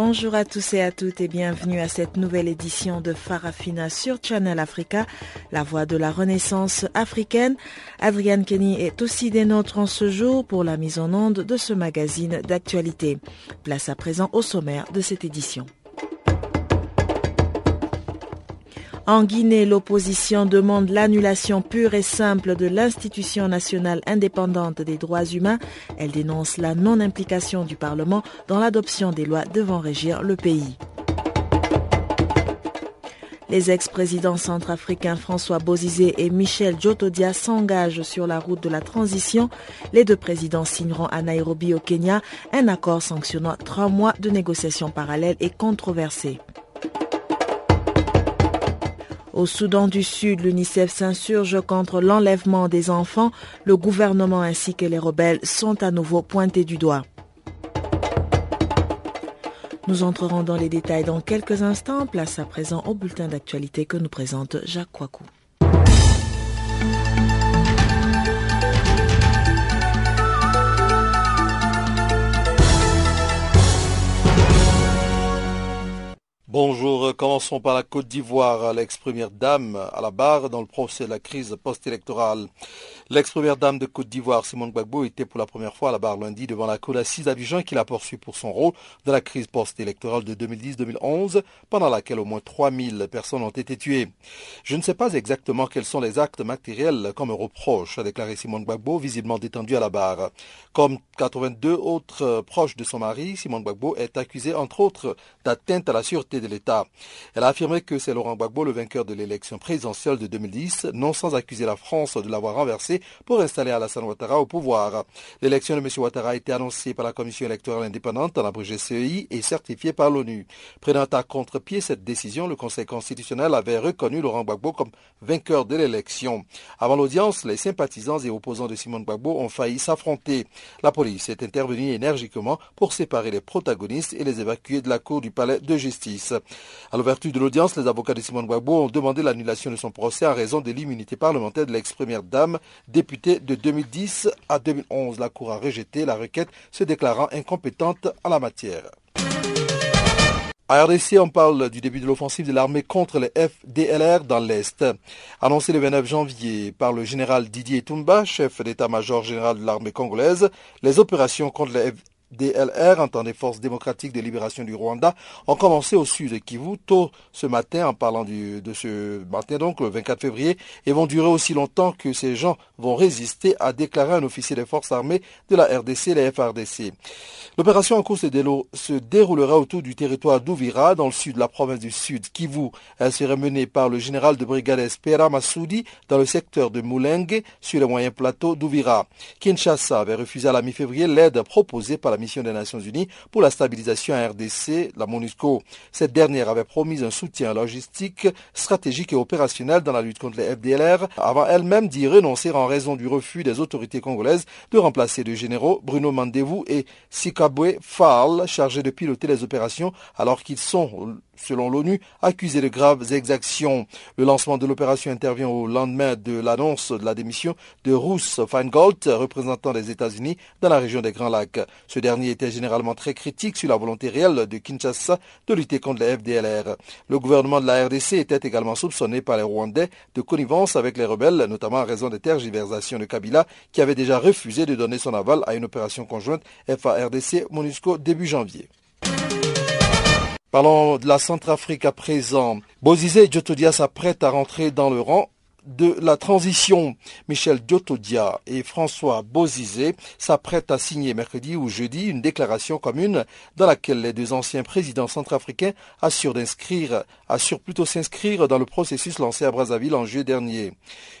Bonjour à tous et à toutes et bienvenue à cette nouvelle édition de Farafina sur Channel Africa, la voix de la renaissance africaine. Adrienne Kenny est aussi des nôtres en ce jour pour la mise en onde de ce magazine d'actualité. Place à présent au sommaire de cette édition. En Guinée, l'opposition demande l'annulation pure et simple de l'institution nationale indépendante des droits humains. Elle dénonce la non-implication du Parlement dans l'adoption des lois devant régir le pays. Les ex-présidents centrafricains François Bozizé et Michel Djotodia s'engagent sur la route de la transition. Les deux présidents signeront à Nairobi au Kenya un accord sanctionnant trois mois de négociations parallèles et controversées. Au Soudan du Sud, l'UNICEF s'insurge contre l'enlèvement des enfants. Le gouvernement ainsi que les rebelles sont à nouveau pointés du doigt. Nous entrerons dans les détails dans quelques instants. Place à présent au bulletin d'actualité que nous présente Jacques Kouakou. Bonjour, commençons par la Côte d'Ivoire. L'ex-première dame à la barre dans le procès de la crise post-électorale. L'ex-première dame de Côte d'Ivoire, Simone Gbagbo, était pour la première fois à la barre lundi devant la Cour d'assises d'Abidjan qui l'a poursuivi pour son rôle dans la crise post-électorale de 2010-2011, pendant laquelle au moins 3000 personnes ont été tuées. Je ne sais pas exactement quels sont les actes matériels comme reproche, a déclaré Simone Gbagbo, visiblement détendu à la barre. Comme 82 autres proches de son mari, Simone Gbagbo est accusée entre autres d'atteinte à la sûreté de l'État. Elle a affirmé que c'est Laurent Gbagbo, le vainqueur de l'élection présidentielle de 2010, non sans accuser la France de l'avoir renversé pour installer Alassane Ouattara au pouvoir. L'élection de M. Ouattara a été annoncée par la Commission électorale indépendante, en abrégé CEI, et certifiée par l'ONU. Prenant à contre-pied cette décision, le Conseil constitutionnel avait reconnu Laurent Gbagbo comme vainqueur de l'élection. Avant l'audience, les sympathisants et opposants de Simone Gbagbo ont failli s'affronter. La police est intervenue énergiquement pour séparer les protagonistes et les évacuer de la cour du palais de justice. À l'ouverture de l'audience, les avocats de Simone Gbagbo ont demandé l'annulation de son procès en raison de l'immunité parlementaire de l'ex-première dame Députée de 2010 à 2011, la Cour a rejeté la requête se déclarant incompétente en la matière. À RDC, on parle du début de l'offensive de l'armée contre les FDLR dans l'Est. Annoncé le 29 janvier par le général Didier Tumba, chef d'état-major général de l'armée congolaise, les opérations contre les DLR, entendez Forces démocratiques de libération du Rwanda, ont commencé au sud de Kivu tôt ce matin, en parlant de ce matin, donc le 24 février, et vont durer aussi longtemps que ces gens vont résister, à déclarer un officier des forces armées de la RDC, la FRDC. L'opération en cours se, se déroulera autour du territoire d'Ouvira, dans le sud de la province du Sud Kivu. Elle serait menée par le général de brigade Espera Massoudi dans le secteur de Moulenge, sur les moyens plateaux d'Ouvira. Kinshasa avait refusé à la mi-février l'aide proposée par la mission des Nations Unies pour la stabilisation à RDC, la MONUSCO. Cette dernière avait promis un soutien logistique, stratégique et opérationnel dans la lutte contre les FDLR, avant elle-même d'y renoncer en raison du refus des autorités congolaises de remplacer les généraux Bruno Mandevou et Sikabwe Fall, chargés de piloter les opérations alors qu'ils sont selon l'ONU, accusés de graves exactions. Le lancement de l'opération intervient au lendemain de l'annonce de la démission de Russ Feingold, représentant des États-Unis dans la région des Grands Lacs. Ce dernier était généralement très critique sur la volonté réelle de Kinshasa de lutter contre les FDLR. Le gouvernement de la RDC était également soupçonné par les Rwandais de connivence avec les rebelles, notamment en raison des tergiversations de Kabila, qui avait déjà refusé de donner son aval à une opération conjointe FARDC-MONUSCO début janvier. Parlons de la Centrafrique à présent. Bozizé Djotodia s'apprête à rentrer dans le rang de la transition. Michel Diotodia et François Bozizé s'apprêtent à signer mercredi ou jeudi une déclaration commune dans laquelle les deux anciens présidents centrafricains assurent d'inscrire, assurent plutôt s'inscrire dans le processus lancé à Brazzaville en juillet dernier.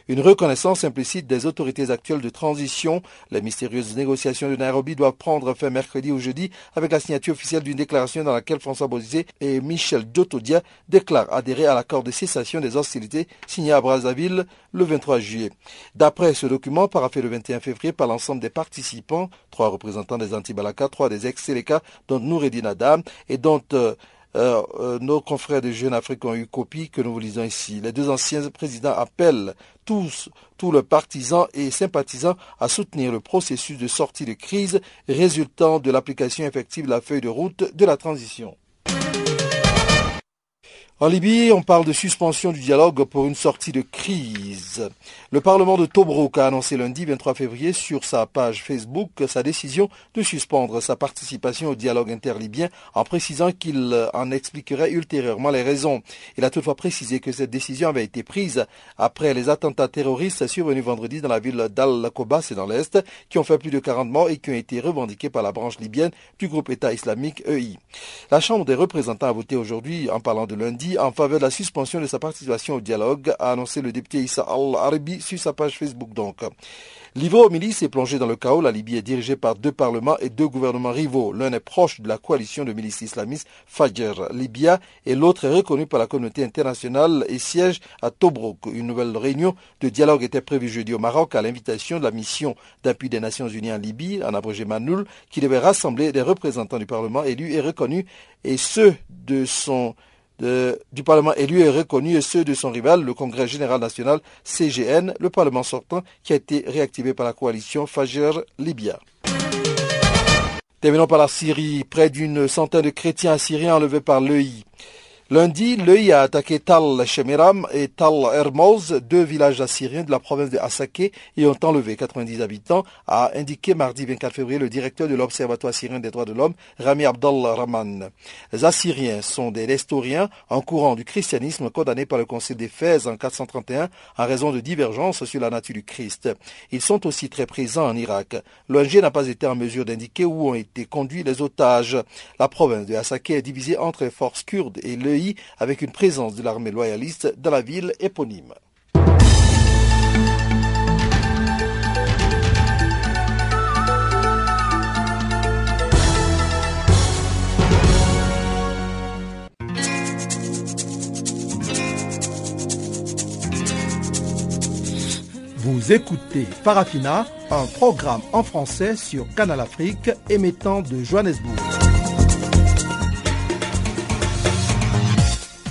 Une reconnaissance implicite des autorités actuelles de transition. Les mystérieuses négociations de Nairobi doivent prendre fin mercredi ou jeudi avec la signature officielle d'une déclaration dans laquelle François Bozizé et Michel Diotodia déclarent adhérer à l'accord de cessation des hostilités signé à Brazzaville le 23 juillet. D'après ce document, paraffé le 21 février par l'ensemble des participants, trois représentants des Antibalaka, trois des ex-Séléka, dont Noureddin Adam, et dont euh, euh, euh, nos confrères de Jeunes Afrique ont eu copie que nous vous lisons ici. Les deux anciens présidents appellent tous, tous les partisans et sympathisants à soutenir le processus de sortie de crise résultant de l'application effective de la feuille de route de la transition. En Libye, on parle de suspension du dialogue pour une sortie de crise. Le Parlement de Tobruk a annoncé lundi 23 février sur sa page Facebook sa décision de suspendre sa participation au dialogue interlibyen en précisant qu'il en expliquerait ultérieurement les raisons. Il a toutefois précisé que cette décision avait été prise après les attentats terroristes survenus vendredi dans la ville d'Al-Koba, c'est dans l'Est, qui ont fait plus de 40 morts et qui ont été revendiqués par la branche libyenne du groupe État islamique EI. La Chambre des représentants a voté aujourd'hui, en parlant de lundi, en faveur de la suspension de sa participation au dialogue, a annoncé le député Issa Al-Arabi sur sa page Facebook donc. L'Ivo milice est plongé dans le chaos. La Libye est dirigée par deux parlements et deux gouvernements rivaux. L'un est proche de la coalition de milices islamistes Fajr Libya et l'autre est reconnu par la communauté internationale et siège à Tobruk. Une nouvelle réunion de dialogue était prévue jeudi au Maroc à l'invitation de la mission d'appui des Nations Unies en Libye, en abrégé Manoul, qui devait rassembler des représentants du Parlement élus et reconnus et ceux de son du Parlement élu et reconnu et ceux de son rival, le Congrès général national CGN, le Parlement sortant qui a été réactivé par la coalition Fajr Libya. Terminons par la Syrie. Près d'une centaine de chrétiens assyriens enlevés par l'EI Lundi, l'œil a attaqué Tal Shemiram et Tal Hermoz, deux villages assyriens de la province de Asake, et ont enlevé 90 habitants, a indiqué mardi 24 février le directeur de l'Observatoire assyrien des droits de l'homme, Rami Abdul Rahman. Les Assyriens sont des nestoriens en courant du christianisme condamnés par le Conseil des Fès en 431 en raison de divergences sur la nature du Christ. Ils sont aussi très présents en Irak. L'ONG n'a pas été en mesure d'indiquer où ont été conduits les otages. La province de Asake est divisée entre forces kurdes et l'œil avec une présence de l'armée loyaliste dans la ville éponyme. Vous écoutez Farafina, un programme en français sur Canal Afrique émettant de Johannesburg.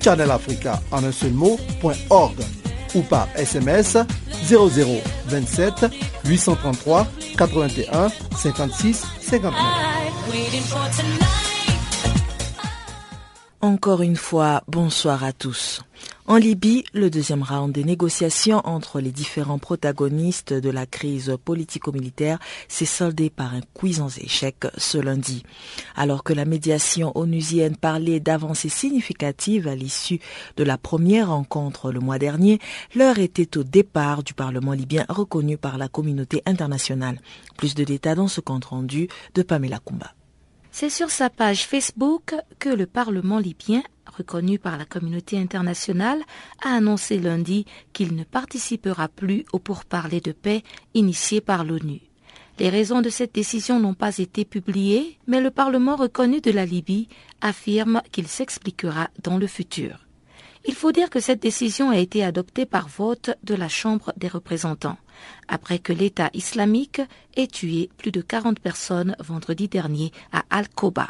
Channel Africa en un seul mot.org ou par SMS 0027 833 81 56 59. Encore une fois, bonsoir à tous. En Libye, le deuxième round des négociations entre les différents protagonistes de la crise politico-militaire s'est soldé par un cuisant échec ce lundi. Alors que la médiation onusienne parlait d'avancées significatives à l'issue de la première rencontre le mois dernier, l'heure était au départ du Parlement libyen reconnu par la communauté internationale. Plus de détails dans ce compte rendu de Pamela Kumba. C'est sur sa page Facebook que le Parlement libyen reconnu par la communauté internationale, a annoncé lundi qu'il ne participera plus au pourparlers de paix initié par l'ONU. Les raisons de cette décision n'ont pas été publiées, mais le Parlement reconnu de la Libye affirme qu'il s'expliquera dans le futur. Il faut dire que cette décision a été adoptée par vote de la Chambre des représentants, après que l'État islamique ait tué plus de 40 personnes vendredi dernier à Al-Koba.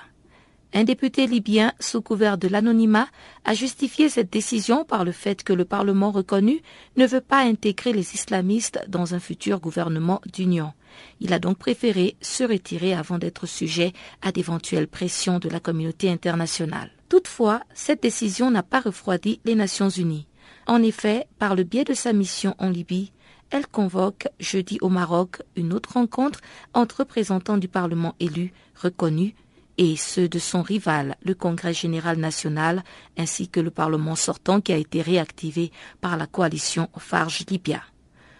Un député libyen, sous couvert de l'anonymat, a justifié cette décision par le fait que le Parlement reconnu ne veut pas intégrer les islamistes dans un futur gouvernement d'union. Il a donc préféré se retirer avant d'être sujet à d'éventuelles pressions de la communauté internationale. Toutefois, cette décision n'a pas refroidi les Nations Unies. En effet, par le biais de sa mission en Libye, elle convoque jeudi au Maroc une autre rencontre entre représentants du Parlement élu, reconnus, et ceux de son rival, le Congrès général national, ainsi que le Parlement sortant qui a été réactivé par la coalition Farge Libya.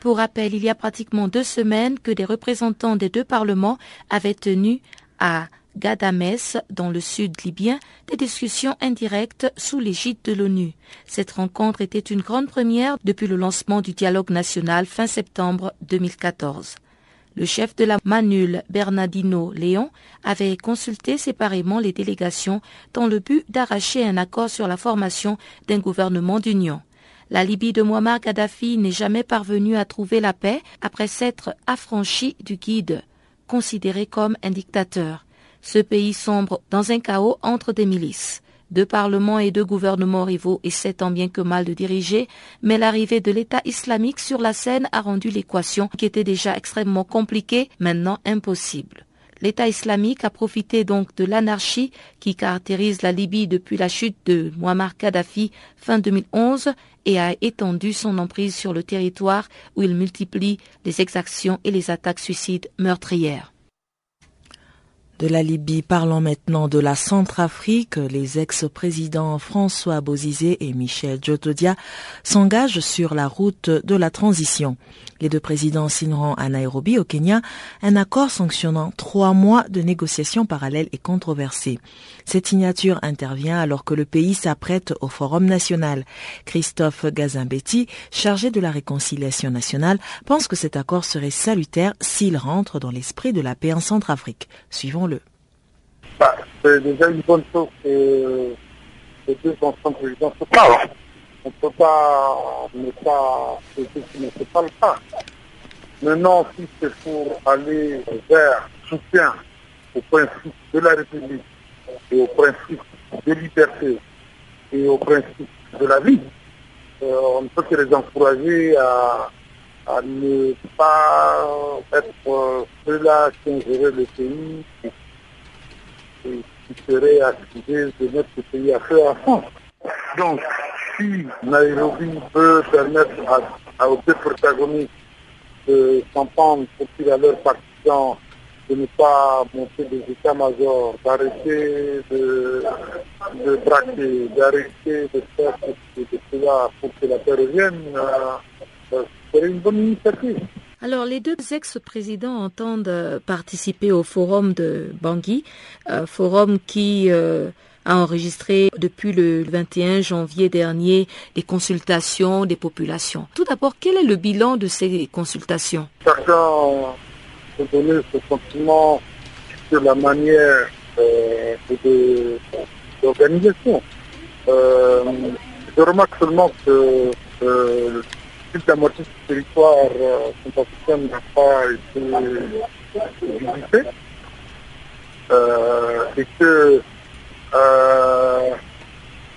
Pour rappel, il y a pratiquement deux semaines que des représentants des deux parlements avaient tenu à Gadames, dans le sud libyen, des discussions indirectes sous l'égide de l'ONU. Cette rencontre était une grande première depuis le lancement du dialogue national fin septembre 2014. Le chef de la Manule, Bernardino Léon, avait consulté séparément les délégations dans le but d'arracher un accord sur la formation d'un gouvernement d'union. La Libye de Muammar Gaddafi n'est jamais parvenue à trouver la paix après s'être affranchie du guide, considéré comme un dictateur. Ce pays sombre dans un chaos entre des milices. Deux parlements et deux gouvernements rivaux essaient tant bien que mal de diriger, mais l'arrivée de l'État islamique sur la scène a rendu l'équation, qui était déjà extrêmement compliquée, maintenant impossible. L'État islamique a profité donc de l'anarchie qui caractérise la Libye depuis la chute de Muammar Kadhafi fin 2011 et a étendu son emprise sur le territoire où il multiplie les exactions et les attaques suicides meurtrières de la Libye. Parlons maintenant de la Centrafrique. Les ex-présidents François Bozizé et Michel Djotodia s'engagent sur la route de la transition. Les deux présidents signeront à Nairobi, au Kenya, un accord sanctionnant trois mois de négociations parallèles et controversées. Cette signature intervient alors que le pays s'apprête au Forum national. Christophe Gazimbetti, chargé de la réconciliation nationale, pense que cet accord serait salutaire s'il rentre dans l'esprit de la paix en Centrafrique. Bah, c'est déjà une bonne chose que les deux anciens présidents se parlent on ne peut pas ne pas, ce pas le cas. Maintenant, si c'est pour aller vers soutien au principe de la République et au principe de liberté et au principe de la vie, euh, on ne peut que les encourager à, ne pas être ceux-là qui ont géré le pays et, qui seraient accusés de mettre le pays à feu à fond. Donc, si Nairobi peut permettre à, aux deux protagonistes de s'entendre pour qu'il à leurs partisans de ne pas monter des états-majors, d'arrêter de, de braquer, d'arrêter de faire ce cela pour que la paix revienne, euh, serait une bonne initiative. Alors, les deux ex-présidents entendent euh, participer au forum de Bangui, un forum qui euh, a enregistré depuis le 21 janvier dernier des consultations des populations. Tout d'abord, quel est le bilan de ces consultations? Chacun peut donner sur la manière euh, de. Euh, je remarque seulement que euh, la moitié du territoire euh, n'a pas été visité euh, et que euh,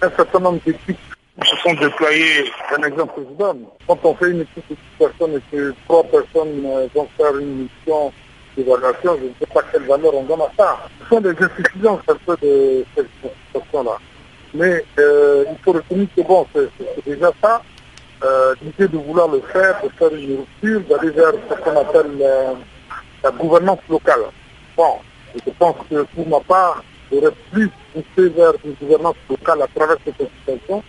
un certain nombre d'équipes se sont déployées. Un exemple que je donne. Quand on fait une équipe de 10 personnes et que trois personnes euh, vont faire une mission d'évaluation, je ne sais pas quelle valeur on donne à ça. Ce sont des insuffisances un peu de cette situation-là. Mais euh, il faut retenir que bon, c'est déjà ça. L'idée de vouloir le faire, de faire une rupture, d'aller vers ce qu'on appelle la gouvernance locale. Bon, je pense que pour ma part, aurait plus poussé vers une gouvernance locale à travers cette situation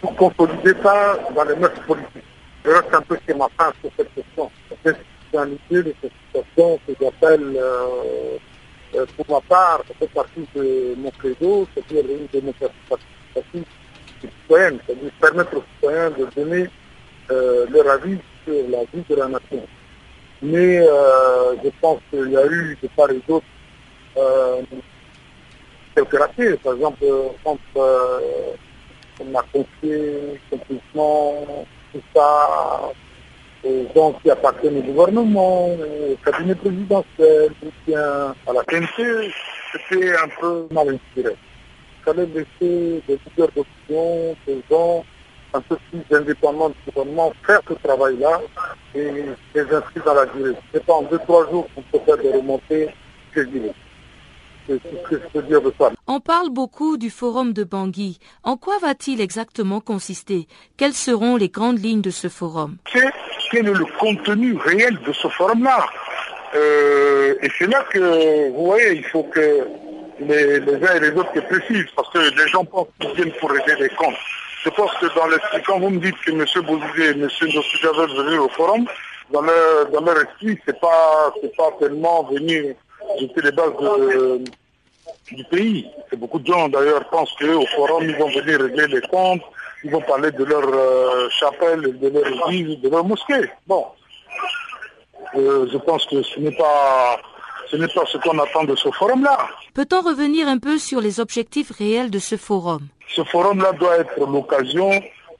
pour consolider ça dans les mœurs politiques. Je reste un peu chez ma fin sur cette question. L'institutionnalité de cette situation que j'appelle, euh, euh, pour ma part, ça fait partie de mon credo, c'est-à-dire une démocratie participative citoyenne, c'est-à-dire permettre aux citoyens de donner euh, leur avis sur la vie de la nation. Mais euh, je pense qu'il y a eu de part et d'autre euh, quelques Par exemple, quand euh, on a confié complètement tout ça aux gens qui appartiennent au gouvernement, au cabinet présidentiel, à la TNT, c'était un peu mal inspiré. Il fallait laisser des leaders d'opinion, des gens un peu plus indépendants du gouvernement faire ce travail-là et les inscrire dans la durée. Ce n'est pas en deux, trois jours qu'on peut faire des remontées que je on parle beaucoup du forum de Bangui. En quoi va-t-il exactement consister? Quelles seront les grandes lignes de ce forum? Quel est le contenu réel de ce forum-là? Euh, Et c'est là que, vous voyez, il faut que les, uns et les autres se précisent, parce que les gens pensent qu'ils viennent pour régler des comptes. Je pense que dans quand vous me dites que M. Bouzidé et M. Veulent venir au forum, dans leur, dans leur esprit, c'est pas, c'est pas tellement venir jeter les bases du pays. Beaucoup de gens d'ailleurs pensent qu'au forum, ils vont venir régler les comptes, ils vont parler de leur euh, chapelle, de leur église, de leur mosquée. Bon, euh, je pense que ce n'est pas ce n'est pas ce qu'on attend de ce forum-là. Peut-on revenir un peu sur les objectifs réels de ce forum? Ce forum-là doit être l'occasion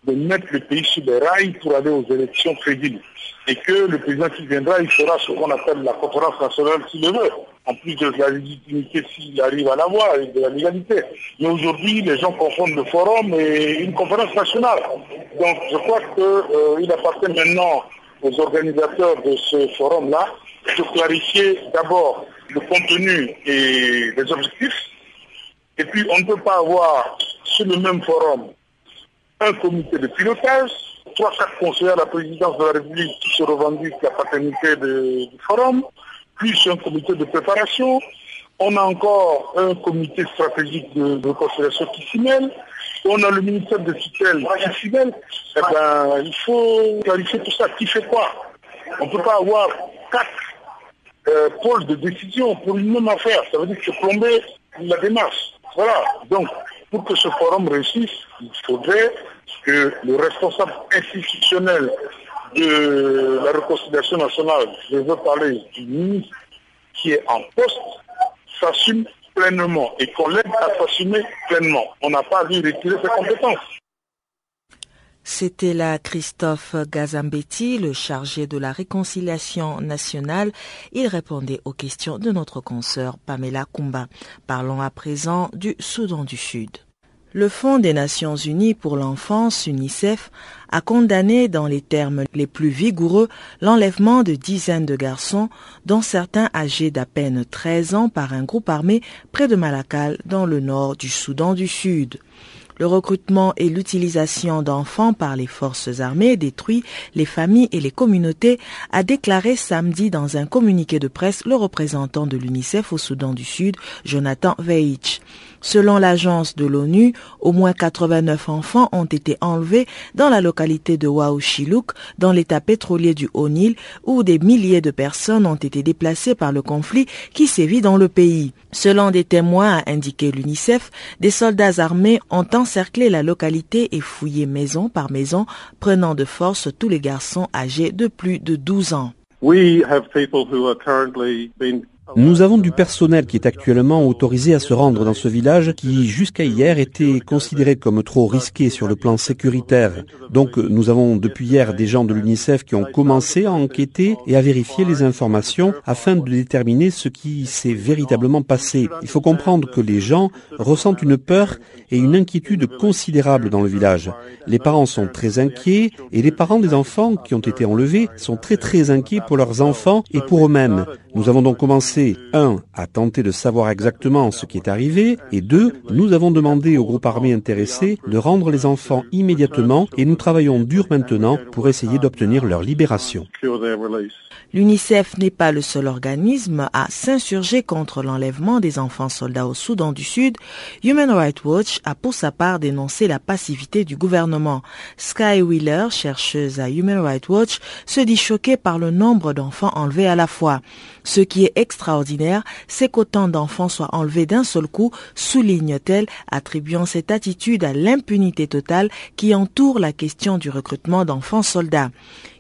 de mettre le pays sur les rails pour aller aux élections crédibles. Et que le président qui viendra, il fera ce qu'on appelle la conférence nationale s'il le veut, en plus de la légitimité s'il arrive à l'avoir et de la légalité. Mais aujourd'hui, les gens confondent le forum et une conférence nationale. Donc je crois qu'il euh, appartient maintenant aux organisateurs de ce forum-là de clarifier d'abord le contenu et les objectifs. Et puis on ne peut pas avoir sur le même forum un comité de pilotage, trois, quatre conseillers à la présidence de la République qui se revendiquent la paternité du forum, plus un comité de préparation. On a encore un comité stratégique de, de qui s'y mêle. On a le ministère de tutelle qui s'y mêle. Eh ben, il faut clarifier tout ça. Qui fait quoi? On ne peut pas avoir quatre euh, pôles de décision pour une même affaire. Ça veut dire que plomber la démarche. Voilà. Donc, pour que ce forum réussisse, il faudrait que le responsable institutionnel de la réconciliation nationale, je veux parler du ministre qui est en poste, s'assume pleinement et qu'on l'aide à s'assumer pleinement. On n'a pas à lui retirer ses compétences. C'était là Christophe Gazambetti, le chargé de la réconciliation nationale. Il répondait aux questions de notre consoeur Pamela Kumba. Parlons à présent du Soudan du Sud. Le Fonds des Nations Unies pour l'enfance, UNICEF, a condamné dans les termes les plus vigoureux l'enlèvement de dizaines de garçons, dont certains âgés d'à peine 13 ans par un groupe armé près de Malakal dans le nord du Soudan du Sud. Le recrutement et l'utilisation d'enfants par les forces armées détruit les familles et les communautés, a déclaré samedi dans un communiqué de presse le représentant de l'UNICEF au Soudan du Sud, Jonathan Veitch. Selon l'agence de l'ONU, au moins 89 enfants ont été enlevés dans la localité de Waouchilouk, dans l'état pétrolier du Haut-Nil, où des milliers de personnes ont été déplacées par le conflit qui sévit dans le pays. Selon des témoins, a indiqué l'UNICEF, des soldats armés ont encerclé la localité et fouillé maison par maison, prenant de force tous les garçons âgés de plus de 12 ans. Nous avons du personnel qui est actuellement autorisé à se rendre dans ce village qui, jusqu'à hier, était considéré comme trop risqué sur le plan sécuritaire. Donc nous avons depuis hier des gens de l'UNICEF qui ont commencé à enquêter et à vérifier les informations afin de déterminer ce qui s'est véritablement passé. Il faut comprendre que les gens ressentent une peur et une inquiétude considérable dans le village. Les parents sont très inquiets et les parents des enfants qui ont été enlevés sont très très inquiets pour leurs enfants et pour eux-mêmes. Nous avons donc commencé, un, à tenter de savoir exactement ce qui est arrivé, et deux, nous avons demandé au groupe armé intéressé de rendre les enfants immédiatement et nous travaillons dur maintenant pour essayer d'obtenir leur libération. L'UNICEF n'est pas le seul organisme à s'insurger contre l'enlèvement des enfants soldats au Soudan du Sud. Human Rights Watch a pour sa part dénoncé la passivité du gouvernement. Sky Wheeler, chercheuse à Human Rights Watch, se dit choquée par le nombre d'enfants enlevés à la fois. Ce qui est extraordinaire, c'est qu'autant d'enfants soient enlevés d'un seul coup, souligne-t-elle, attribuant cette attitude à l'impunité totale qui entoure la question du recrutement d'enfants soldats.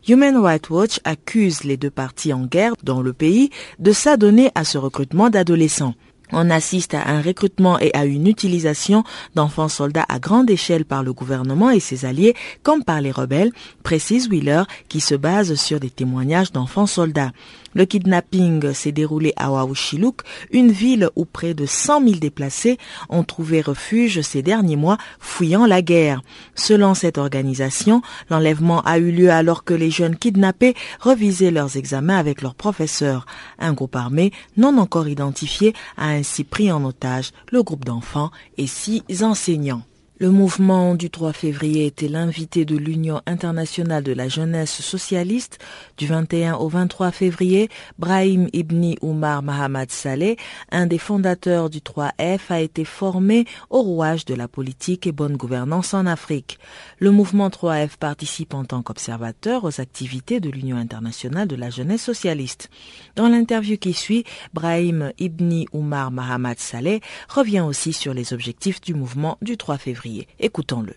Human Rights Watch accuse les deux parties en guerre dans le pays de s'adonner à ce recrutement d'adolescents. On assiste à un recrutement et à une utilisation d'enfants soldats à grande échelle par le gouvernement et ses alliés comme par les rebelles, précise Wheeler, qui se base sur des témoignages d'enfants soldats. Le kidnapping s'est déroulé à Waouchilouk, une ville où près de 100 000 déplacés ont trouvé refuge ces derniers mois fouillant la guerre. Selon cette organisation, l'enlèvement a eu lieu alors que les jeunes kidnappés revisaient leurs examens avec leurs professeurs. Un groupe armé non encore identifié a ainsi pris en otage le groupe d'enfants et six enseignants. Le mouvement du 3 février était l'invité de l'Union internationale de la jeunesse socialiste du 21 au 23 février. Brahim Ibni Oumar Mahamad Saleh, un des fondateurs du 3F, a été formé au rouage de la politique et bonne gouvernance en Afrique. Le mouvement 3F participe en tant qu'observateur aux activités de l'Union internationale de la jeunesse socialiste. Dans l'interview qui suit, Brahim Ibni Oumar Mahamad Saleh revient aussi sur les objectifs du mouvement du 3 février. Écoutons-le.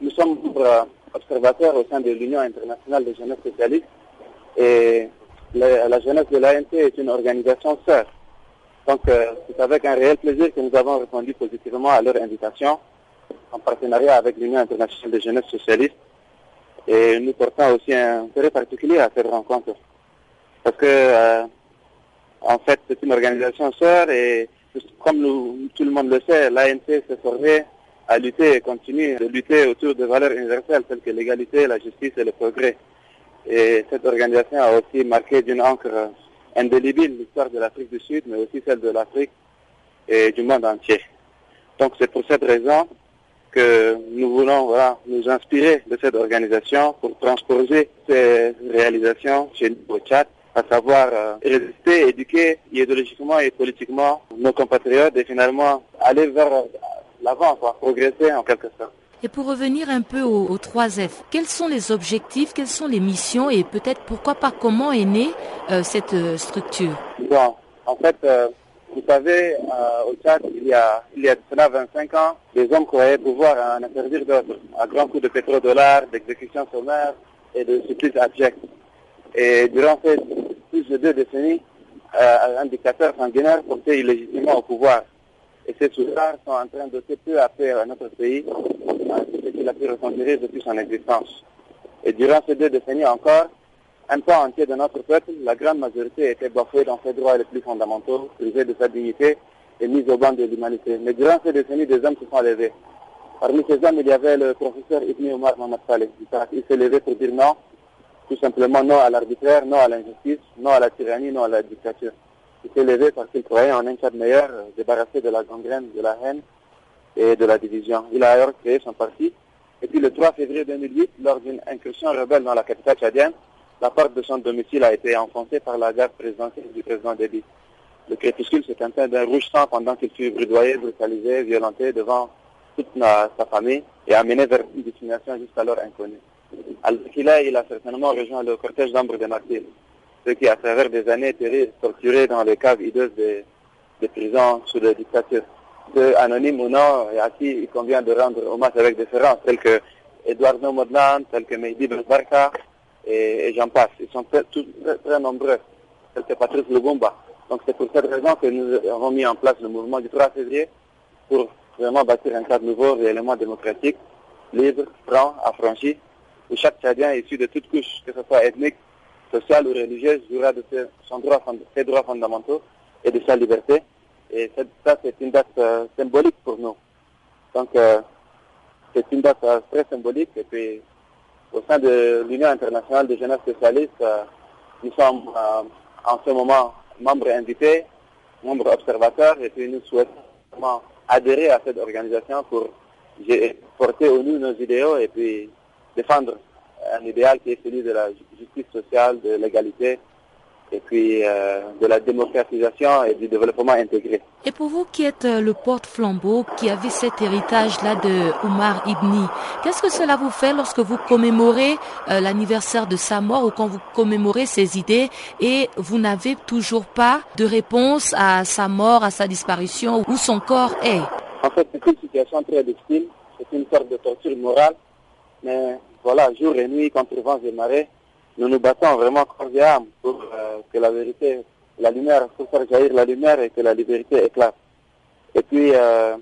Nous sommes observateurs au sein de l'Union internationale des jeunesses socialistes et la, jeunesse de l'ANT est une organisation sœur. Donc euh, c'est avec un réel plaisir que nous avons répondu positivement à leur invitation en partenariat avec l'Union internationale des jeunesses socialistes et nous portons aussi un intérêt particulier à cette rencontre parce que euh, en fait c'est une organisation sœur et comme tout le monde le sait, l'ANT s'est formée à lutter et continue de lutter autour de valeurs universelles telles que l'égalité, la justice et le progrès. Et cette organisation a aussi marqué d'une encre indélébile l'histoire de l'Afrique du Sud, mais aussi celle de l'Afrique et du monde entier. Donc c'est pour cette raison que nous voulons voilà, nous inspirer de cette organisation pour transposer ces réalisations chez nous au Tchad, à savoir euh, résister, éduquer idéologiquement et politiquement nos compatriotes et finalement aller vers l'avant, progresser en quelque sorte. Et pour revenir un peu aux, 3F, quels sont les objectifs, quelles sont les missions et peut-être pourquoi pas comment est née euh, cette euh, structure? Bon, en fait, euh, vous savez, au Tchad, il y a, il y a 25 ans, les hommes croyaient pouvoir en interdire d'autres, à grands coups de pétrodollars, d'exécution sommaire et de supplices abjects. Et durant ces plus de deux décennies, un dictateur sanguinaire porté illégitimement au pouvoir. Et ces soulards sont en train de peu à peu à notre pays, ce qu'il a pu reconquérir depuis son existence. Et durant ces deux décennies encore, un pan entier de notre peuple, la grande majorité était bafouée dans ses droits les plus fondamentaux, privée de sa dignité et mise au banc de l'humanité. Mais durant ces décennies, des hommes se sont levés. Parmi ces hommes, il y avait le professeur Ibn Omar Mohamed Saleh. Il s'est levé pour dire non, tout simplement non à l'arbitraire, non à l'injustice, non à la tyrannie, non à la dictature. Il s'est levé parce qu'il croyait en un cadre meilleur, euh, débarrassé de la gangrène, de la haine et de la division. Il a alors créé son parti. Et puis le 3 février 2008, lors d'une incursion rebelle dans la capitale tchadienne, la porte de son domicile a été enfoncée par la garde présidentielle du président Déby. Le crépuscule s'est teint d'un rouge sang pendant qu'il fut brudoyé, brutalisé, violenté devant toute sa famille et amené vers une destination jusqu'alors inconnue. À qu'il il a certainement rejoint le cortège d'ambre des martyrs ceux qui, à travers des années, étaient torturés dans les caves hideuses des, prisons sous la dictature. Ceux anonymes ou non, et à qui il convient de rendre hommage avec déférence, tels que Eduardo Modlan, tels que Mehdi Barka, et, j'en passe. Ils sont très, très, nombreux, tels que Patrice Lugumba. Donc c'est pour cette raison que nous avons mis en place le mouvement du 3 février pour vraiment bâtir un cadre nouveau, réellement démocratique, libre, franc, affranchi, où chaque Tchadien issu de toutes couches, que ce soit ethnique, sociale ou religieuse jouera de ses, ses droits fondamentaux et de sa liberté. Et ça, c'est une date euh, symbolique pour nous. Donc, euh, c'est une date euh, très symbolique. Et puis, au sein de l'Union internationale des jeunesses socialistes, nous sommes en ce moment membres invités, membres observateurs, et puis nous souhaitons adhérer à cette organisation pour porter au nous nos idéaux et puis défendre un idéal qui est celui de la justice sociale, de l'égalité et puis euh, de la démocratisation et du développement intégré. Et pour vous qui êtes euh, le porte-flambeau, qui avez cet héritage-là de Omar Ibni, qu'est-ce que cela vous fait lorsque vous commémorez euh, l'anniversaire de sa mort ou quand vous commémorez ses idées et vous n'avez toujours pas de réponse à sa mort, à sa disparition, où son corps est? En fait, c'est une situation très difficile, c'est une sorte de torture morale, mais voilà, jour et nuit, contre vents et marées, nous nous battons vraiment corps et âme pour euh, que la vérité, la lumière, pour faire jaillir la lumière et que la vérité éclate. Et puis, euh,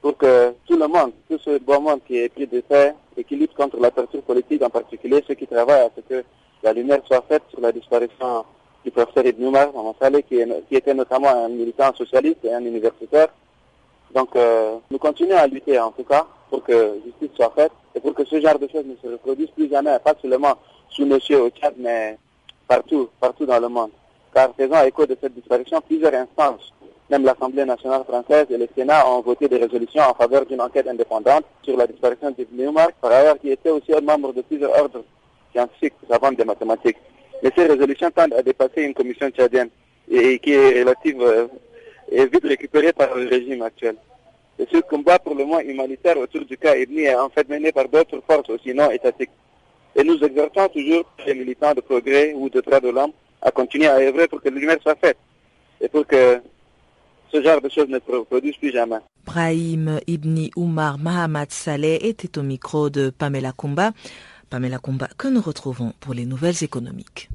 pour que tout le monde, tout ce bon monde qui est pris de fait et qui lutte contre la torture politique, en particulier ceux qui travaillent à ce que la lumière soit faite sur la disparition du professeur Ibn Omar qui, qui était notamment un militant socialiste et un universitaire. Donc, euh, nous continuons à lutter en tout cas pour que justice soit faite et pour que ce genre de choses ne se reproduise plus jamais, pas seulement sous monsieur au Tchad, mais partout, partout dans le monde. Car faisant écho de cette disparition, plusieurs instances Même l'Assemblée nationale française et le Sénat ont voté des résolutions en faveur d'une enquête indépendante sur la disparition de Newmark, par ailleurs qui était aussi un membre de plusieurs ordres scientifiques, savants des mathématiques. Mais ces résolutions tendent à dépasser une commission tchadienne et qui est relative euh, et vite récupérée par le régime actuel. Et ce combat pour le moins humanitaire autour du cas Ibni est en fait mené par d'autres forces aussi non étatiques. Et nous exhortons toujours les militants de progrès ou de droits de l'homme à continuer à œuvrer pour que lumière soit faite et pour que ce genre de choses ne se reproduisent plus jamais. Brahim Ibni Oumar Mahamad Saleh était au micro de Pamela Kumba. Pamela Kumba que nous retrouvons pour les nouvelles économiques.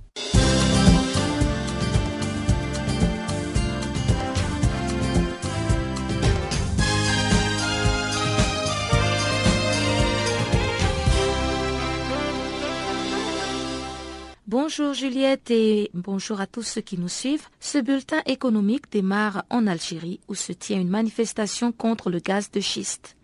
Bonjour Juliette et bonjour à tous ceux qui nous suivent. Ce bulletin économique démarre en Algérie où se tient une manifestation contre le gaz de schiste.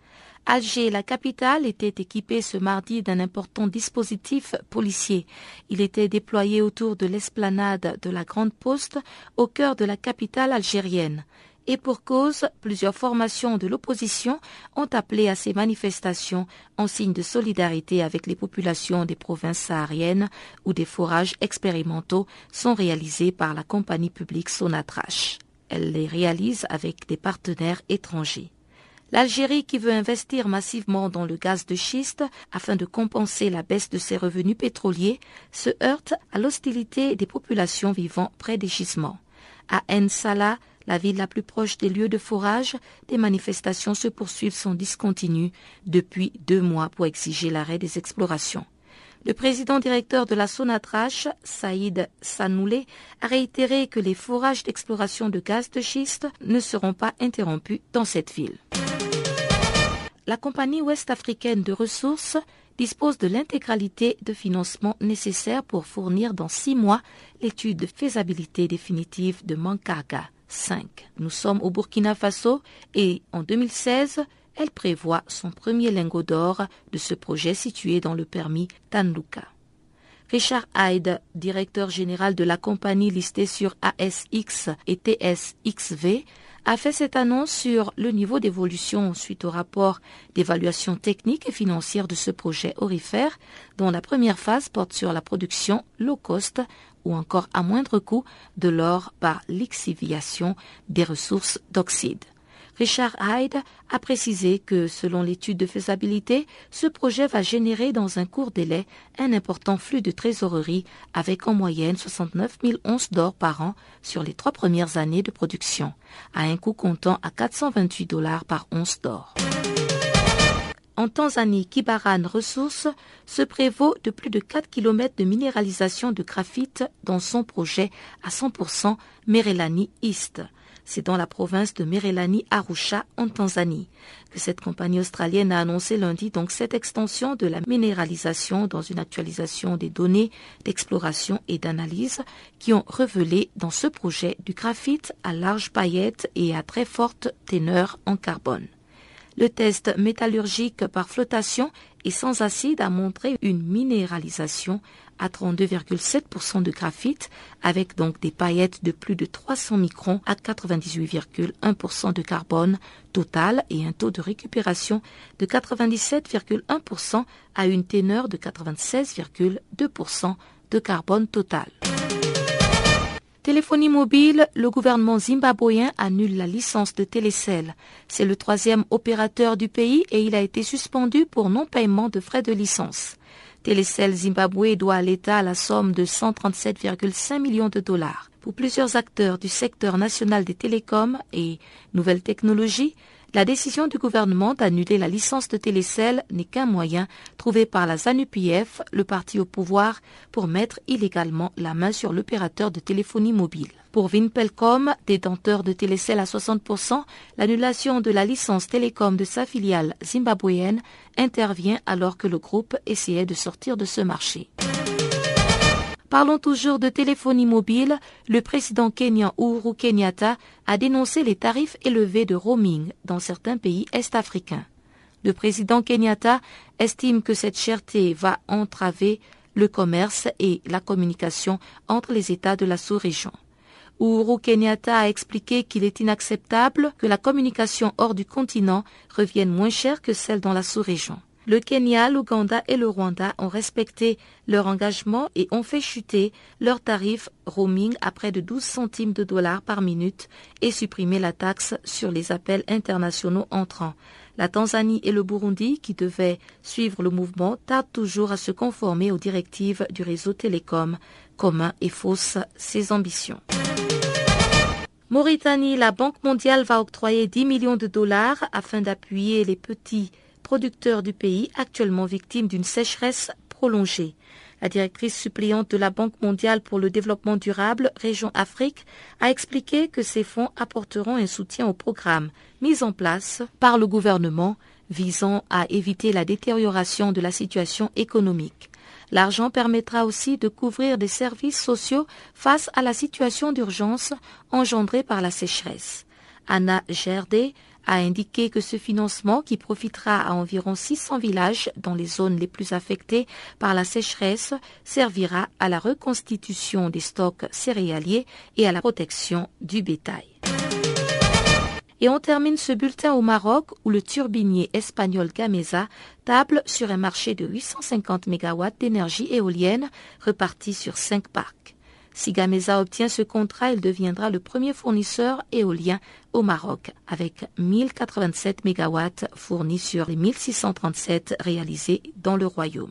Alger, la capitale, était équipée ce mardi d'un important dispositif policier. Il était déployé autour de l'esplanade de la Grande Poste au cœur de la capitale algérienne. Et pour cause, plusieurs formations de l'opposition ont appelé à ces manifestations en signe de solidarité avec les populations des provinces sahariennes où des forages expérimentaux sont réalisés par la compagnie publique Sonatrach. Elle les réalise avec des partenaires étrangers. L'Algérie, qui veut investir massivement dans le gaz de schiste afin de compenser la baisse de ses revenus pétroliers, se heurte à l'hostilité des populations vivant près des gisements. À Ensala, la ville la plus proche des lieux de forage, des manifestations se poursuivent sans discontinu depuis deux mois pour exiger l'arrêt des explorations. Le président directeur de la Sonatrach, Saïd Sanoulé, a réitéré que les forages d'exploration de gaz de schiste ne seront pas interrompus dans cette ville. La compagnie ouest-africaine de ressources dispose de l'intégralité de financement nécessaire pour fournir dans six mois l'étude de faisabilité définitive de Mankaga. 5. Nous sommes au Burkina Faso et en 2016, elle prévoit son premier lingot d'or de ce projet situé dans le permis Tanluka. Richard Hyde, directeur général de la compagnie listée sur ASX et TSXV, a fait cette annonce sur le niveau d'évolution suite au rapport d'évaluation technique et financière de ce projet orifère, dont la première phase porte sur la production low cost ou encore à moindre coût de l'or par lixiviation des ressources d'oxyde. Richard Hyde a précisé que, selon l'étude de faisabilité, ce projet va générer dans un court délai un important flux de trésorerie avec en moyenne 69 000 onces d'or par an sur les trois premières années de production, à un coût comptant à 428 dollars par once d'or. En Tanzanie, Kibaran Ressources se prévaut de plus de 4 km de minéralisation de graphite dans son projet à 100% Merelani East. C'est dans la province de Merelani Arusha en Tanzanie que cette compagnie australienne a annoncé lundi donc cette extension de la minéralisation dans une actualisation des données d'exploration et d'analyse qui ont révélé dans ce projet du graphite à large paillette et à très forte teneur en carbone. Le test métallurgique par flottation et sans acide a montré une minéralisation à 32,7% de graphite, avec donc des paillettes de plus de 300 microns à 98,1% de carbone total et un taux de récupération de 97,1% à une teneur de 96,2% de carbone total. Téléphonie mobile, le gouvernement zimbabwéen annule la licence de Télécel. C'est le troisième opérateur du pays et il a été suspendu pour non-paiement de frais de licence. Télécel Zimbabwe doit à l'État la somme de 137,5 millions de dollars. Pour plusieurs acteurs du secteur national des télécoms et nouvelles technologies, la décision du gouvernement d'annuler la licence de Télécel n'est qu'un moyen trouvé par la ZANUPIF, le parti au pouvoir, pour mettre illégalement la main sur l'opérateur de téléphonie mobile. Pour Vinpelcom, détenteur de Télécel à 60%, l'annulation de la licence télécom de sa filiale zimbabwéenne intervient alors que le groupe essayait de sortir de ce marché. Parlons toujours de téléphonie mobile. Le président kenyan Uhuru Kenyatta a dénoncé les tarifs élevés de roaming dans certains pays est-africains. Le président Kenyatta estime que cette cherté va entraver le commerce et la communication entre les États de la sous-région. Uhuru Kenyatta a expliqué qu'il est inacceptable que la communication hors du continent revienne moins chère que celle dans la sous-région. Le Kenya, l'Ouganda et le Rwanda ont respecté leur engagement et ont fait chuter leur tarif roaming à près de 12 centimes de dollars par minute et supprimé la taxe sur les appels internationaux entrants. La Tanzanie et le Burundi, qui devaient suivre le mouvement, tardent toujours à se conformer aux directives du réseau télécom commun et faussent ses ambitions. Mauritanie, la Banque mondiale va octroyer 10 millions de dollars afin d'appuyer les petits producteurs du pays actuellement victimes d'une sécheresse prolongée. La directrice suppléante de la Banque mondiale pour le développement durable, région Afrique, a expliqué que ces fonds apporteront un soutien au programme mis en place par le gouvernement visant à éviter la détérioration de la situation économique. L'argent permettra aussi de couvrir des services sociaux face à la situation d'urgence engendrée par la sécheresse. Anna Gerdé, a indiqué que ce financement, qui profitera à environ 600 villages dans les zones les plus affectées par la sécheresse, servira à la reconstitution des stocks céréaliers et à la protection du bétail. Et on termine ce bulletin au Maroc où le turbinier espagnol Gamesa table sur un marché de 850 MW d'énergie éolienne reparti sur cinq parcs. Si Gamesa obtient ce contrat, il deviendra le premier fournisseur éolien au Maroc, avec 1087 MW fournis sur les 1637 réalisés dans le royaume.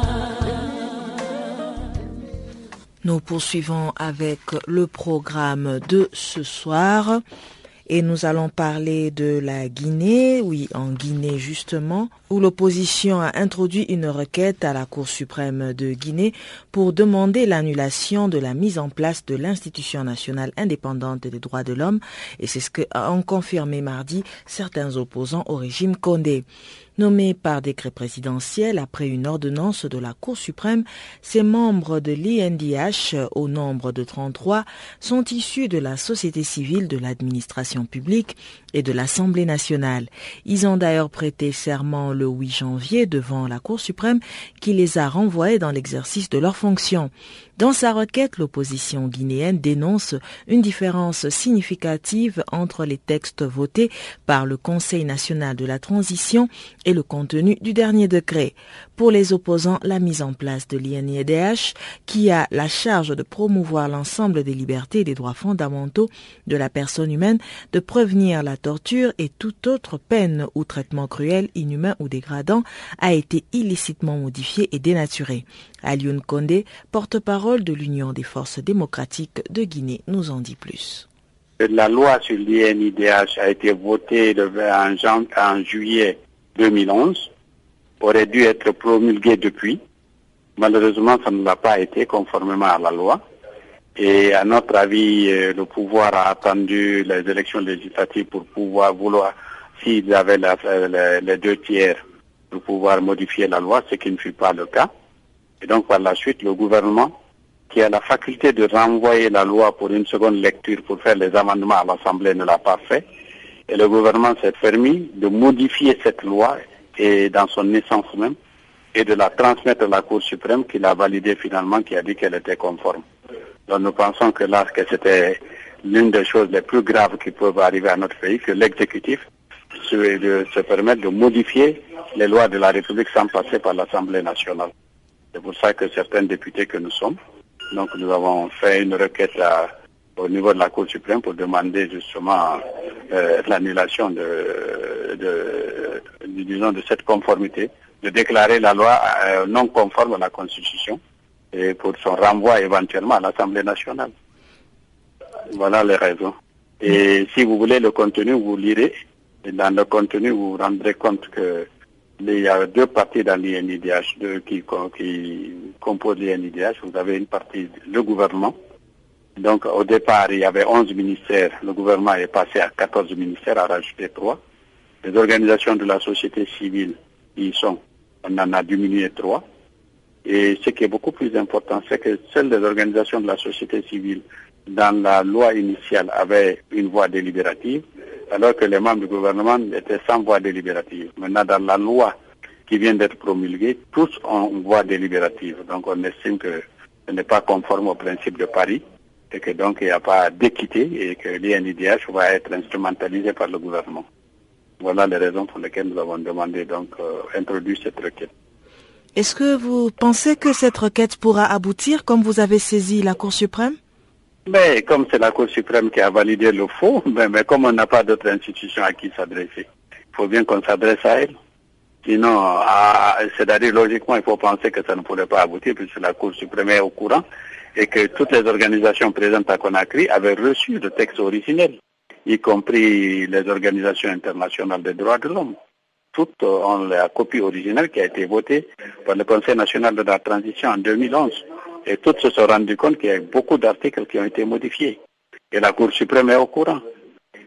Nous poursuivons avec le programme de ce soir et nous allons parler de la Guinée, oui, en Guinée justement, où l'opposition a introduit une requête à la Cour suprême de Guinée pour demander l'annulation de la mise en place de l'institution nationale indépendante des droits de l'homme et c'est ce qu'ont confirmé mardi certains opposants au régime Condé. Nommés par décret présidentiel après une ordonnance de la Cour suprême, ces membres de l'INDH, au nombre de 33, sont issus de la société civile, de l'administration publique et de l'Assemblée nationale. Ils ont d'ailleurs prêté serment le 8 janvier devant la Cour suprême qui les a renvoyés dans l'exercice de leurs fonctions. Dans sa requête, l'opposition guinéenne dénonce une différence significative entre les textes votés par le Conseil national de la transition et le contenu du dernier décret. Pour les opposants, la mise en place de l'INIDH, qui a la charge de promouvoir l'ensemble des libertés et des droits fondamentaux de la personne humaine, de prévenir la torture et toute autre peine ou traitement cruel, inhumain ou dégradant, a été illicitement modifiée et dénaturée. Alioune Condé, porte-parole de l'Union des forces démocratiques de Guinée, nous en dit plus. La loi sur l'INIDH a été votée en, en juillet 2011, aurait dû être promulguée depuis. Malheureusement, ça ne l'a pas été conformément à la loi. Et à notre avis, euh, le pouvoir a attendu les élections législatives pour pouvoir vouloir, s'ils avaient les deux tiers, pour pouvoir modifier la loi, ce qui ne fut pas le cas. Et donc par la suite, le gouvernement, qui a la faculté de renvoyer la loi pour une seconde lecture pour faire les amendements à l'Assemblée, ne l'a pas fait. Et le gouvernement s'est permis de modifier cette loi et dans son essence même et de la transmettre à la Cour suprême qui l'a validée finalement, qui a dit qu'elle était conforme. Donc nous pensons que là, que c'était l'une des choses les plus graves qui peuvent arriver à notre pays, que l'exécutif se, se permette de modifier les lois de la République sans passer par l'Assemblée nationale. C'est pour ça que certains députés que nous sommes, donc nous avons fait une requête au niveau de la Cour suprême pour demander justement euh, l'annulation de, disons, de cette conformité, de déclarer la loi euh, non conforme à la Constitution et pour son renvoi éventuellement à l'Assemblée nationale. Voilà les raisons. Et si vous voulez le contenu, vous lirez. Et dans le contenu, vous vous rendrez compte que il y a deux parties dans l'INIDH, deux qui, qui composent l'INIDH. Vous avez une partie, le gouvernement. Donc au départ, il y avait 11 ministères. Le gouvernement est passé à 14 ministères, a rajouté 3. Les organisations de la société civile, ils sont, on en a diminué 3. Et ce qui est beaucoup plus important, c'est que seules les organisations de la société civile, dans la loi initiale, avaient une voix délibérative alors que les membres du gouvernement étaient sans voix délibérative. Maintenant, dans la loi qui vient d'être promulguée, tous ont une voix délibérative. Donc, on estime que ce n'est pas conforme au principe de Paris et que donc il n'y a pas d'équité et que l'INIDH va être instrumentalisé par le gouvernement. Voilà les raisons pour lesquelles nous avons demandé donc euh, introduire cette requête. Est-ce que vous pensez que cette requête pourra aboutir comme vous avez saisi la Cour suprême? Mais comme c'est la Cour suprême qui a validé le faux, mais, comme on n'a pas d'autre institution à qui s'adresser, il faut bien qu'on s'adresse à elle. Sinon, c'est-à-dire logiquement, il faut penser que ça ne pourrait pas aboutir puisque la Cour suprême est au courant et que toutes les organisations présentes à Conakry avaient reçu le texte originel, y compris les organisations internationales des droits de l'homme. Toutes ont la copie originelle qui a été votée par le Conseil national de la transition en 2011. Et toutes se sont rendues compte qu'il y a beaucoup d'articles qui ont été modifiés. Et la Cour suprême est au courant.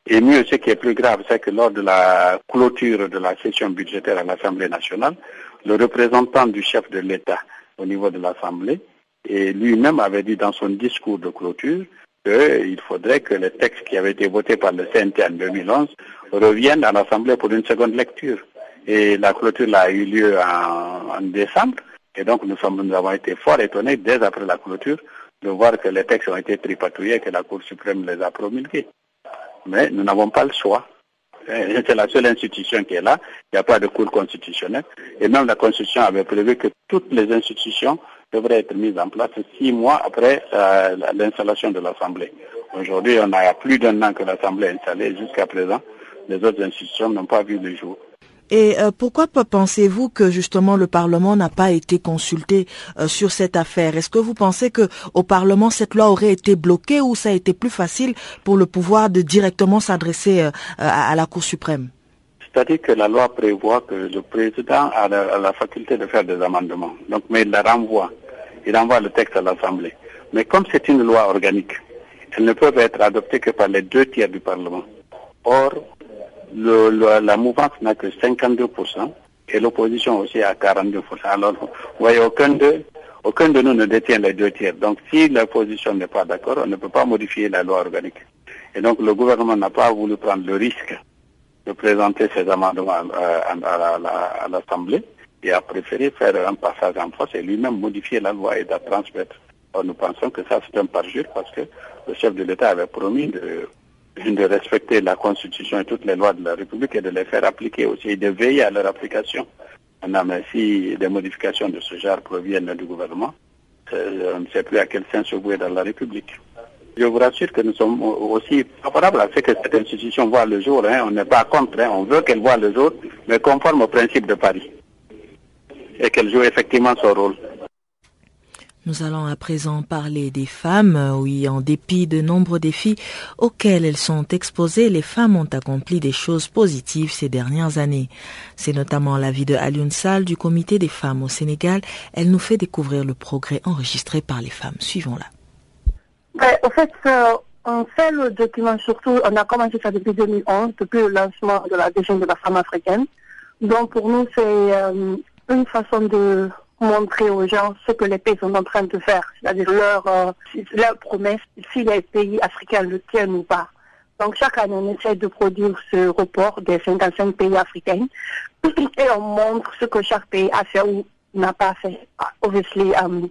Et mieux, ce qui est plus grave, c'est que lors de la clôture de la session budgétaire à l'Assemblée nationale, le représentant du chef de l'État au niveau de l'Assemblée, et lui-même avait dit dans son discours de clôture qu'il faudrait que les textes qui avaient été votés par le CNT en 2011 reviennent à l'Assemblée pour une seconde lecture. Et la clôture a eu lieu en décembre. Et donc nous, sommes, nous avons été fort étonnés dès après la clôture de voir que les textes ont été tripatouillés et que la Cour suprême les a promulgués. Mais nous n'avons pas le choix. C'est la seule institution qui est là. Il n'y a pas de cour constitutionnelle. Et même la Constitution avait prévu que toutes les institutions devraient être mises en place six mois après euh, l'installation de l'Assemblée. Aujourd'hui, on a plus d'un an que l'Assemblée est installée. Jusqu'à présent, les autres institutions n'ont pas vu le jour. Et euh, pourquoi pensez-vous que justement le Parlement n'a pas été consulté euh, sur cette affaire? Est-ce que vous pensez que au Parlement cette loi aurait été bloquée ou ça a été plus facile pour le pouvoir de directement s'adresser euh, à, la Cour suprême? C'est-à-dire que la loi prévoit que le président a la, faculté de faire des amendements. Donc, mais il la renvoie. Il renvoie le texte à l'Assemblée. Mais comme c'est une loi organique, elle ne peut être adoptée que par les deux tiers du Parlement. Or, la mouvance n'a que 52% et l'opposition aussi à 42%. Alors, vous voyez, aucun de, aucun de nous ne détient les deux tiers. Donc, si l'opposition n'est pas d'accord, on ne peut pas modifier la loi organique. Et donc, le gouvernement n'a pas voulu prendre le risque de présenter ses amendements à, l'Assemblée et a préféré faire un passage en force et lui-même modifier la loi et la transmettre. Nous pensons que ça, c'est un parjure parce que le chef de l'État avait promis de respecter la Constitution et toutes les lois de la République et de les faire appliquer aussi et de veiller à leur application. Mais si des modifications de ce genre proviennent du gouvernement, euh, on ne sait plus à quel sens se vouer dans la République. Je vous rassure que nous sommes aussi favorables à ce que cette institution voit le jour. Hein. On n'est pas contre, hein. on veut qu'elle voit le jour, mais conforme au principe de Paris. Et qu'elle joue effectivement son rôle. Nous allons à présent parler des femmes. Oui, en dépit de nombreux défis auxquels elles sont exposées, les femmes ont accompli des choses positives ces dernières années. C'est notamment l'avis de Alioune Sall du comité des femmes au Sénégal. Elle nous fait découvrir le progrès enregistré par les femmes. Suivons-la. en fait, euh, on fait le document surtout, on a commencé ça depuis 2011, depuis le lancement de la vision de la femme africaine. Donc pour nous, c'est euh, une façon de montrer aux gens ce que les pays sont en train de faire, c'est-à-dire leur, euh, leur promesse, si les pays africains le tiennent ou pas. Donc chaque année, on essaie de produire ce report des 55 pays africains et on montre ce que chaque pays a fait ou n'a pas fait. Obviously, um,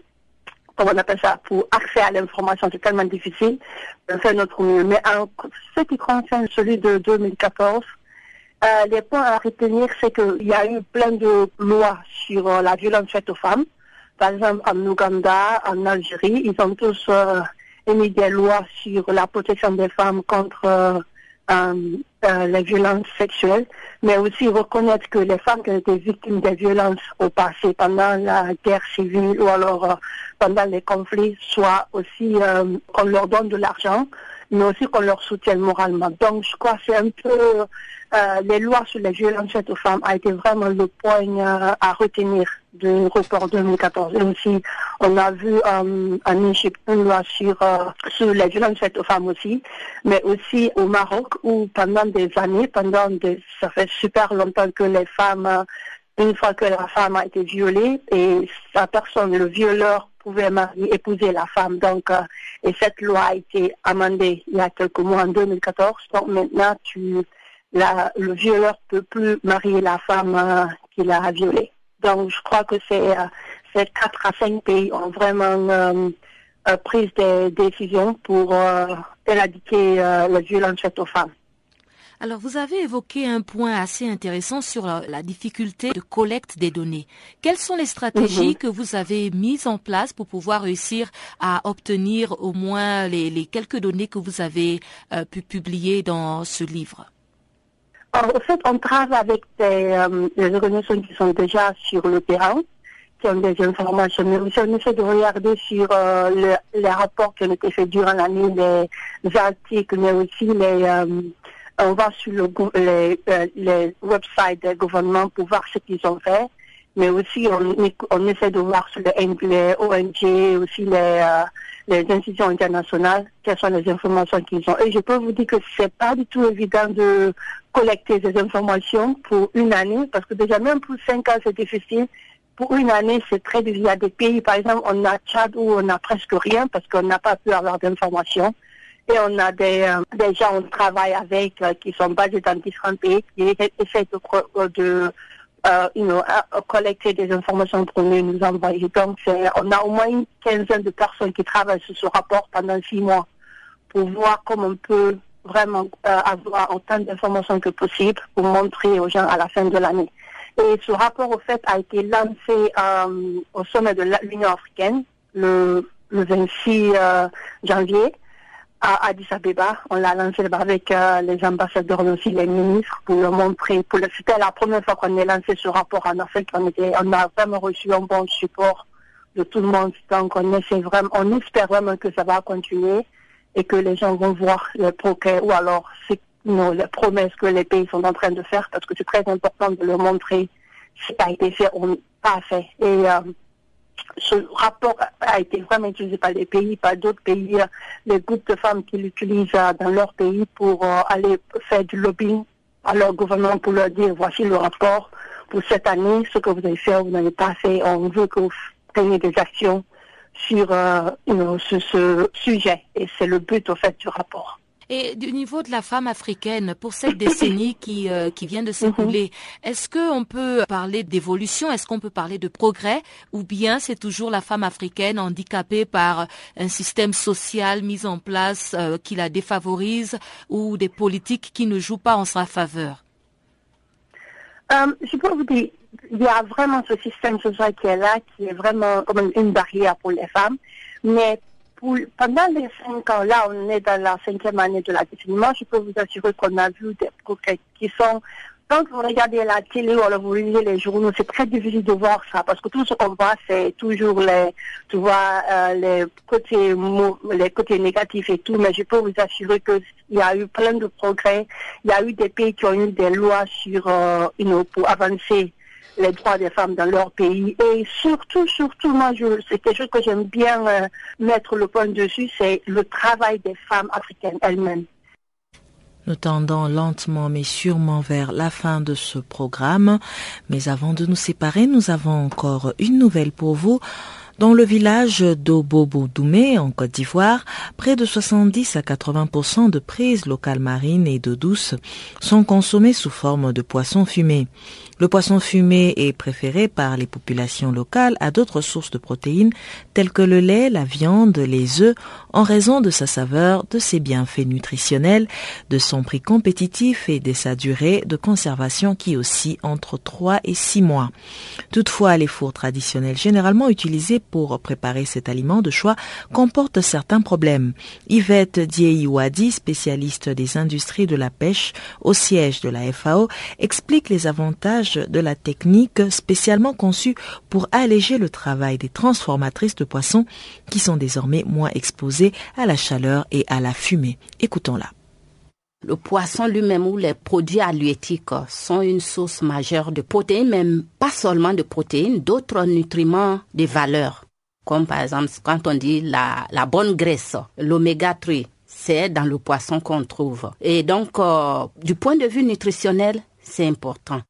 comment on appelle ça, pour accès à l'information, c'est tellement difficile. On fait notre mieux. Mais ce qui concerne celui de 2014, euh, les points à retenir, c'est qu'il y a eu plein de lois sur euh, la violence faite aux femmes. par exemple, en Ouganda, en Algérie, ils ont tous émis des lois sur la protection des femmes contre les violences sexuelles, mais aussi reconnaître que les femmes qui ont été victimes des violences au passé, pendant la guerre civile ou alors pendant les conflits, soit aussi qu'on leur donne de l'argent mais aussi qu'on leur soutienne moralement. Donc, je crois que c'est un peu euh, les lois sur les violences faites aux femmes a été vraiment le point euh, à retenir du report 2014. Et aussi, on a vu euh, en Égypte une loi sur, sur les violences faites aux femmes aussi, mais aussi au Maroc où pendant des années, pendant des, ça fait super longtemps que les femmes, une fois que la femme a été violée et sa personne, le violeur, pouvait marier, épouser la femme. Donc, et cette loi a été amendée il y a quelques mois en 2014. Donc maintenant, tu le violeur peut plus marier la femme euh, qu'il a violée. Donc, je crois que c'est euh, ces quatre à cinq pays ont vraiment euh, pris des décisions pour éradiquer la violence faite aux femmes. Alors, vous avez évoqué un point assez intéressant sur la, difficulté de collecte des données. Quelles sont les stratégies mhm. que vous avez mises en place pour pouvoir réussir à obtenir au moins les, quelques données que vous avez pu publier dans ce livre? En fait, on travaille avec des, euh, organisations qui sont déjà sur le terrain, qui ont des informations, mais aussi on essaie de regarder sur euh, les rapports qui ont été faits durant l'année, les, articles, mais aussi les... Euh, on va sur le, les, les websites des gouvernements pour voir ce qu'ils ont fait, mais aussi on, on essaie de voir sur les, les ONG, aussi les les institutions internationales, quelles sont les informations qu'ils ont. Et je peux vous dire que c'est pas du tout évident de collecter ces informations pour une année, parce que déjà même pour cinq ans c'est difficile. Pour une année, c'est très difficile. Il y a des pays, par exemple, on a Tchad où on n'a presque rien parce qu'on n'a pas pu avoir d'informations. Et on a des, euh, des gens on travaille avec euh, qui sont basés dans différents pays qui essaient de, euh, know, collecter des informations pour nous, nous envoyer. Donc, on a au moins une quinzaine de personnes qui travaillent sur ce rapport pendant six mois pour voir comment on peut vraiment euh, avoir autant d'informations que possible pour montrer aux gens à la fin de l'année. Et ce rapport, au fait, a été lancé euh, au sommet de l'Union africaine le, le 26 euh, janvier à Addis Abeba. On l'a lancé avec euh, les ambassadeurs, mais aussi les ministres, pour leur montrer. Pour le, c'était la première fois qu'on a lancé ce rapport en Afrique. On, était, on a vraiment reçu un bon support de tout le monde. Donc on essaie vraiment, on espère vraiment que ça va continuer et que les gens vont voir les progrès ou alors les promesses que les pays sont en train de faire parce que c'est très important de leur montrer ce qui a été fait ou pas fait. Et euh, ce rapport a été vraiment utilisé par les pays, par d'autres pays, les groupes de femmes qui l'utilisent dans leur pays pour euh, aller faire du lobbying à leur gouvernement pour leur dire voici le rapport pour cette année, ce que vous avez fait, vous n'avez pas fait, on veut que vous preniez des actions sur, euh, ce sujet. Et c'est le but au fait du rapport. Et du niveau de la femme africaine, pour cette décennie qui, euh, qui vient de s'écouler, mhm. est-ce qu'on peut parler d'évolution? Est-ce qu'on peut parler de progrès? Ou bien c'est toujours la femme africaine handicapée par un système social mis en place euh, qui la défavorise ou des politiques qui ne jouent pas en sa faveur? Euh, Je peux vous dire, il y a vraiment ce système social qui est là, qui est vraiment comme une barrière pour les femmes. Mais pendant les cinq ans, là, on est dans la cinquième année de la je peux vous assurer qu'on a vu des progrès qui sont quand vous regardez la télé ou alors vous lisez les journaux, c'est très difficile de voir ça parce que tout ce qu'on voit, c'est toujours les, tu vois, euh, les côtés, les côtés négatifs et tout. Mais je peux vous assurer qu'il y a eu plein de progrès. Il y a eu des pays qui ont eu des lois sur, euh, pour avancer les droits des femmes dans leur pays. Et surtout, surtout, moi, c'est quelque chose que j'aime bien euh, mettre le point dessus, c'est le travail des femmes africaines elles-mêmes. Nous tendons lentement mais sûrement vers la fin de ce programme. Mais avant de nous séparer, nous avons encore une nouvelle pour vous. Dans le village d'Obobo-Doumé, en Côte d'Ivoire, près de 70 à 80% de prises locales marines et d'eau douce sont consommées sous forme de poissons fumés. Le poisson fumé est préféré par les populations locales à d'autres sources de protéines telles que le lait, la viande, les œufs, en raison de sa saveur, de ses bienfaits nutritionnels, de son prix compétitif et de sa durée de conservation qui oscille entre 3 et 6 mois. Toutefois, les fours traditionnels généralement utilisés pour préparer cet aliment de choix comportent certains problèmes. Yvette Dieiwadi, spécialiste des industries de la pêche au siège de la FAO, explique les avantages de la technique spécialement conçue pour alléger le travail des transformatrices de poissons qui sont désormais moins exposées à la chaleur et à la fumée. Écoutons-la. Le poisson lui-même ou les produits halieutiques sont une source majeure de protéines, même pas seulement de protéines, d'autres nutriments de valeur. Comme par exemple, quand on dit la, bonne graisse, l'oméga 3, c'est dans le poisson qu'on trouve. Et donc, euh, du point de vue nutritionnel, c'est important.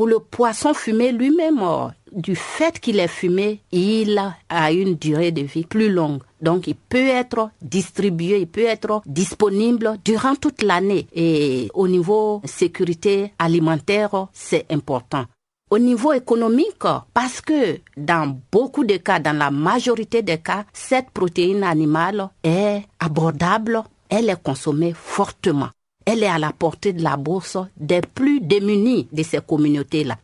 Pour le poisson fumé lui-même, euh, du fait qu'il est fumé, il a une durée de vie plus longue. Donc, il peut être distribué, il peut être disponible durant toute l'année. Et au niveau sécurité alimentaire, c'est important. Au niveau économique, parce que dans beaucoup de cas, dans la majorité des cas, cette protéine animale est abordable, elle est consommée fortement elle est à la portée de la bourse des plus démunis de ces communautés-là.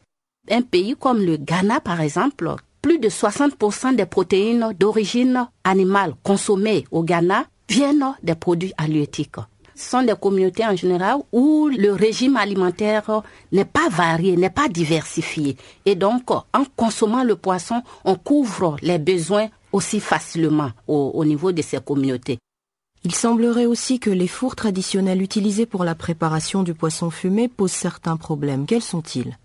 Un pays comme le Ghana, par exemple, plus de 60% des protéines d'origine animale consommées au Ghana viennent des produits halieutiques. Ce sont des communautés en général où le régime alimentaire n'est pas varié, n'est pas diversifié. Et donc, en consommant le poisson, on couvre les besoins aussi facilement au, au niveau de ces communautés. Il semblerait aussi que les fours traditionnels utilisés pour la préparation du poisson fumé posent certains problèmes. Quels sont-ils?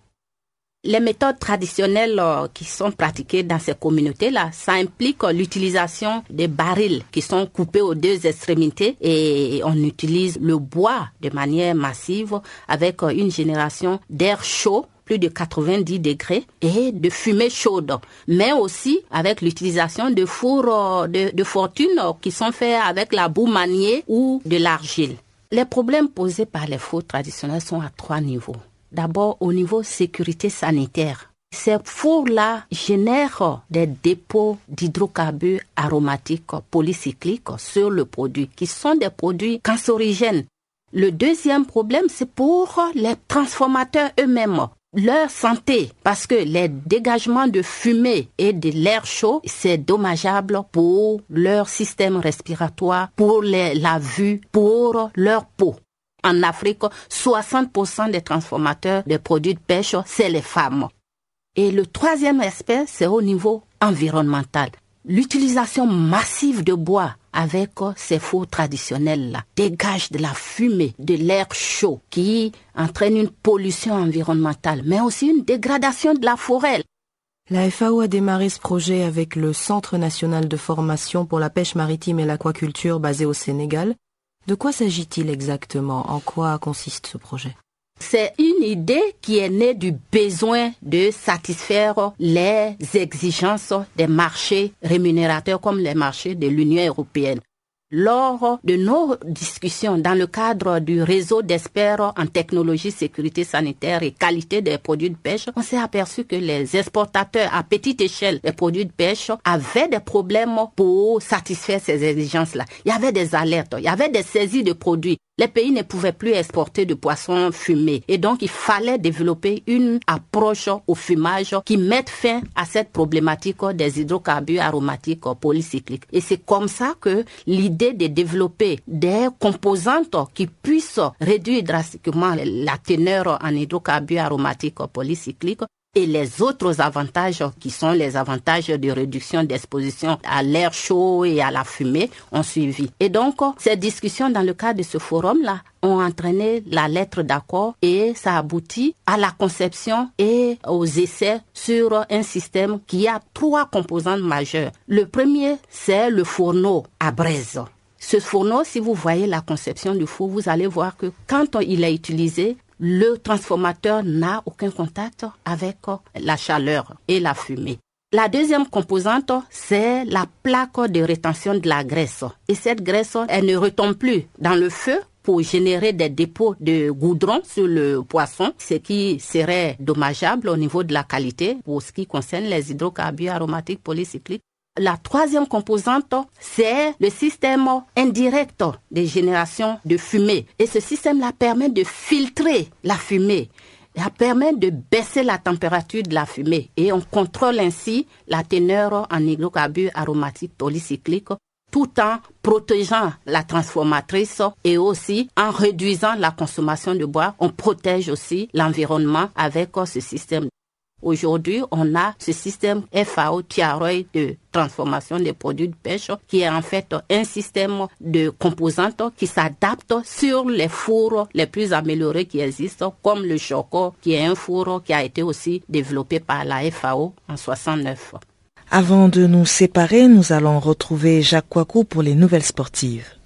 Les méthodes traditionnelles euh, qui sont pratiquées dans ces communautés-là, ça implique l'utilisation des barils qui sont coupés aux deux extrémités et on utilise le bois de manière massive avec une génération d'air chaud plus de 90 degrés et de fumée chaude, mais aussi avec l'utilisation de fours euh, de, fortune qui sont faits avec la boue maniée ou de l'argile. Les problèmes posés par les fours traditionnels sont à trois niveaux. D'abord, au niveau sécurité sanitaire. Ces fours-là génèrent des dépôts d'hydrocarbures aromatiques polycycliques sur le produit, qui sont des produits cancérigènes. Le deuxième problème, c'est pour les transformateurs eux-mêmes leur santé parce que les dégagements de fumée et de l'air chaud, c'est dommageable pour leur système respiratoire, pour la vue, pour leur peau. En Afrique, 60% des transformateurs de produits de pêche, c'est les femmes. Et le troisième aspect, c'est au niveau environnemental. L'utilisation massive de bois avec ces fours traditionnels-là dégage de la fumée, de l'air chaud qui entraîne une pollution environnementale, mais aussi une dégradation de la forêt. La FAO a démarré ce projet avec le Centre national de formation pour la pêche maritime et l'aquaculture basé au Sénégal. De quoi s'agit-il exactement? En quoi consiste ce projet? C'est une idée qui est née du besoin de satisfaire les exigences des marchés rémunérateurs comme les marchés de l'Union européenne. Lors de nos discussions dans le cadre du réseau d'experts en technologie, sécurité sanitaire et qualité des produits de pêche, on s'est aperçu que les exportateurs à petite échelle des produits de pêche avaient des problèmes pour satisfaire ces exigences-là. Il y avait des alertes, il y avait des saisies de produits les pays ne pouvaient plus exporter de poissons fumés. Et donc, il fallait développer une approche au fumage qui mette fin à cette problématique des hydrocarbures aromatiques polycycliques. Et c'est comme ça que l'idée de développer des composantes qui puissent réduire drastiquement la teneur en hydrocarbures aromatiques polycycliques et les autres avantages qui sont les avantages de réduction d'exposition à l'air chaud et à la fumée ont suivi. Et donc, ces discussions dans le cadre de ce forum-là ont entraîné la lettre d'accord et ça aboutit à la conception et aux essais sur un système qui a trois composantes majeures. Le premier, c'est le fourneau à braise. Ce fourneau, si vous voyez la conception du four, vous allez voir que quand il est utilisé, le transformateur n'a aucun contact avec la chaleur et la fumée. La deuxième composante, c'est la plaque de rétention de la graisse. Et cette graisse, elle ne retombe plus dans le feu pour générer des dépôts de goudron sur le poisson, ce qui serait dommageable au niveau de la qualité pour ce qui concerne les hydrocarbures aromatiques polycycliques. La troisième composante, c'est le système indirect de génération de fumée. Et ce système-là permet de filtrer la fumée. Permet de baisser la température de la fumée et on contrôle ainsi la teneur en hydrocarbures aromatiques polycycliques tout en protégeant la transformatrice et aussi en réduisant la consommation de bois. On protège aussi l'environnement avec ce système. Aujourd'hui, on a ce système FAO Tiaroy de transformation des produits de pêche qui est en fait un système de composantes qui s'adapte sur les fours les plus améliorés qui existent comme le choco qui est un four qui a été aussi développé par la FAO en 69. Avant de nous séparer, nous allons retrouver Jacques Kouakou pour les nouvelles sportives.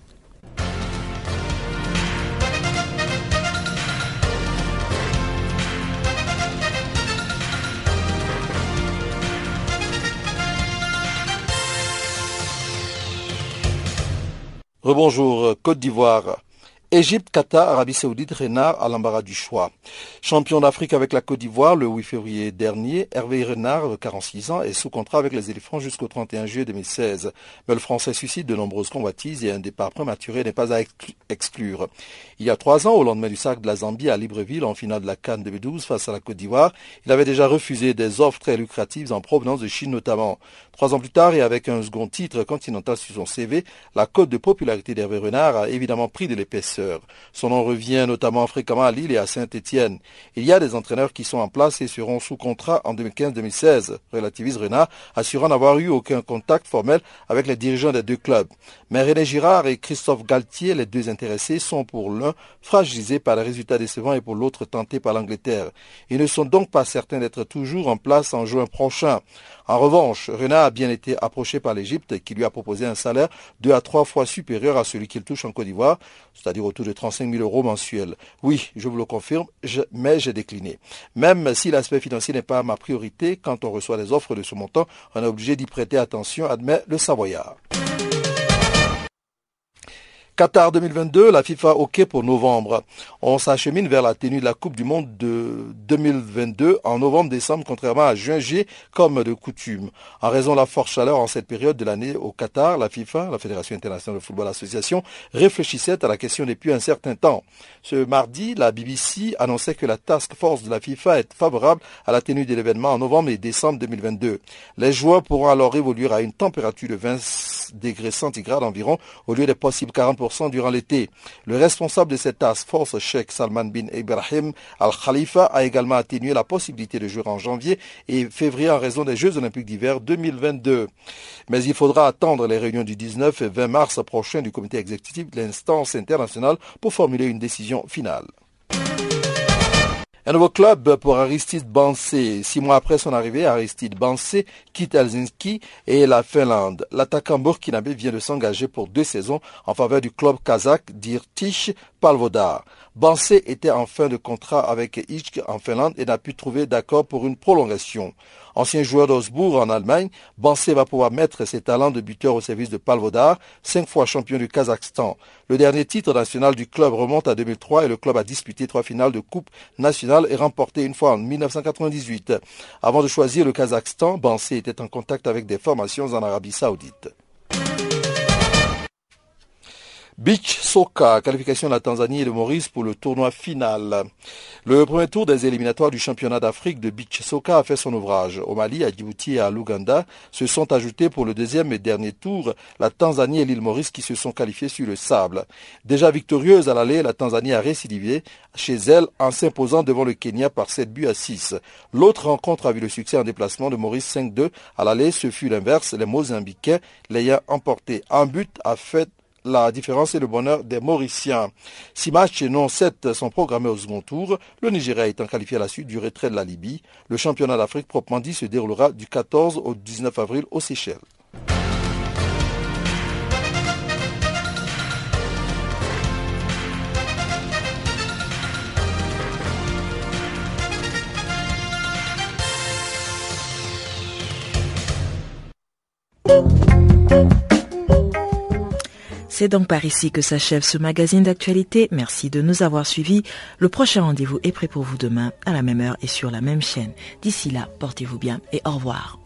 Rebonjour, Côte d'Ivoire. Égypte, Qatar, Arabie Saoudite, Renard à l'embarras du choix. Champion d'Afrique avec la Côte d'Ivoire le 8 février dernier, Hervé Renard, de 46 ans, est sous contrat avec les éléphants jusqu'au 31 juillet 2016. Mais le Français suscite de nombreuses convoitises et un départ prématuré n'est pas à exclure. Il y a trois ans, au lendemain du sac de la Zambie à Libreville en finale de la Cannes 2012 face à la Côte d'Ivoire, il avait déjà refusé des offres très lucratives en provenance de Chine notamment. Trois ans plus tard et avec un second titre continental sur son CV, la cote de popularité d'Hervé Renard a évidemment pris de l'épaisseur. Son nom revient notamment fréquemment à Lille et à Saint-Étienne. Il y a des entraîneurs qui sont en place et seront sous contrat en 2015-2016, relativise Renard, assurant n'avoir eu aucun contact formel avec les dirigeants des deux clubs. Mais René Girard et Christophe Galtier, les deux intéressés, sont pour l'un fragilisés par les résultats décevants et pour l'autre tentés par l'Angleterre. Ils ne sont donc pas certains d'être toujours en place en juin prochain. En revanche, Renard a bien été approché par l'Égypte qui lui a proposé un salaire deux à trois fois supérieur à celui qu'il touche en Côte d'Ivoire, c'est-à-dire autour de 35 000 euros mensuels. Oui, je vous le confirme, mais j'ai décliné. Même si l'aspect financier n'est pas ma priorité, quand on reçoit des offres de ce montant, on est obligé d'y prêter attention, admet le Savoyard. Qatar 2022, la FIFA OK pour novembre. On s'achemine vers la tenue de la Coupe du Monde de 2022 en novembre-décembre, contrairement à juin-juillet comme de coutume. En raison de la forte chaleur en cette période de l'année au Qatar, la FIFA, la Fédération internationale de football association, réfléchissait à la question depuis un certain temps. Ce mardi, la BBC annonçait que la task force de la FIFA est favorable à la tenue de l'événement en novembre et décembre 2022. Les joueurs pourront alors évoluer à une température de 20 degrés centigrades environ au lieu des possibles 40 durant l'été. Le responsable de cette task force, Sheikh Salman bin Ibrahim Al-Khalifa, a également atténué la possibilité de jouer en janvier et février en raison des Jeux olympiques d'hiver 2022. Mais il faudra attendre les réunions du 19 et 20 mars prochain du comité exécutif de l'instance internationale pour formuler une décision finale. Un nouveau club pour Aristide Bansé. Six mois après son arrivée, Aristide Bansé quitte Helsinki et la Finlande. L'attaquant burkinabé vient de s'engager pour deux saisons en faveur du club kazakh d'Irtich Palvodar. Bansé était en fin de contrat avec Ichk en Finlande et n'a pu trouver d'accord pour une prolongation. Ancien joueur d'Osbourg en Allemagne, Bansé va pouvoir mettre ses talents de buteur au service de Palvodar, cinq fois champion du Kazakhstan. Le dernier titre national du club remonte à 2003 et le club a disputé trois finales de Coupe nationale et remporté une fois en 1998. Avant de choisir le Kazakhstan, Bansé était en contact avec des formations en Arabie Saoudite. Beach Soka, qualification de la Tanzanie et de Maurice pour le tournoi final. Le premier tour des éliminatoires du championnat d'Afrique de Beach Soka a fait son ouvrage. Au Mali, à Djibouti et à l'Ouganda se sont ajoutés pour le deuxième et dernier tour la Tanzanie et l'île Maurice qui se sont qualifiés sur le sable. Déjà victorieuse à l'aller, la Tanzanie a récidivé chez elle en s'imposant devant le Kenya par 7 buts à 6. L'autre rencontre a vu le succès en déplacement de Maurice 5-2. À l'aller, ce fut l'inverse, les Mozambicains l'ayant emporté. Un but a fait la différence est le bonheur des Mauriciens. Six matchs et non sept sont programmés au second tour. Le Nigeria étant qualifié à la suite du retrait de la Libye. Le championnat d'Afrique proprement dit se déroulera du 14 au 19 avril aux Seychelles. C'est donc par ici que s'achève ce magazine d'actualité. Merci de nous avoir suivis. Le prochain rendez-vous est prêt pour vous demain à la même heure et sur la même chaîne. D'ici là, portez-vous bien et au revoir.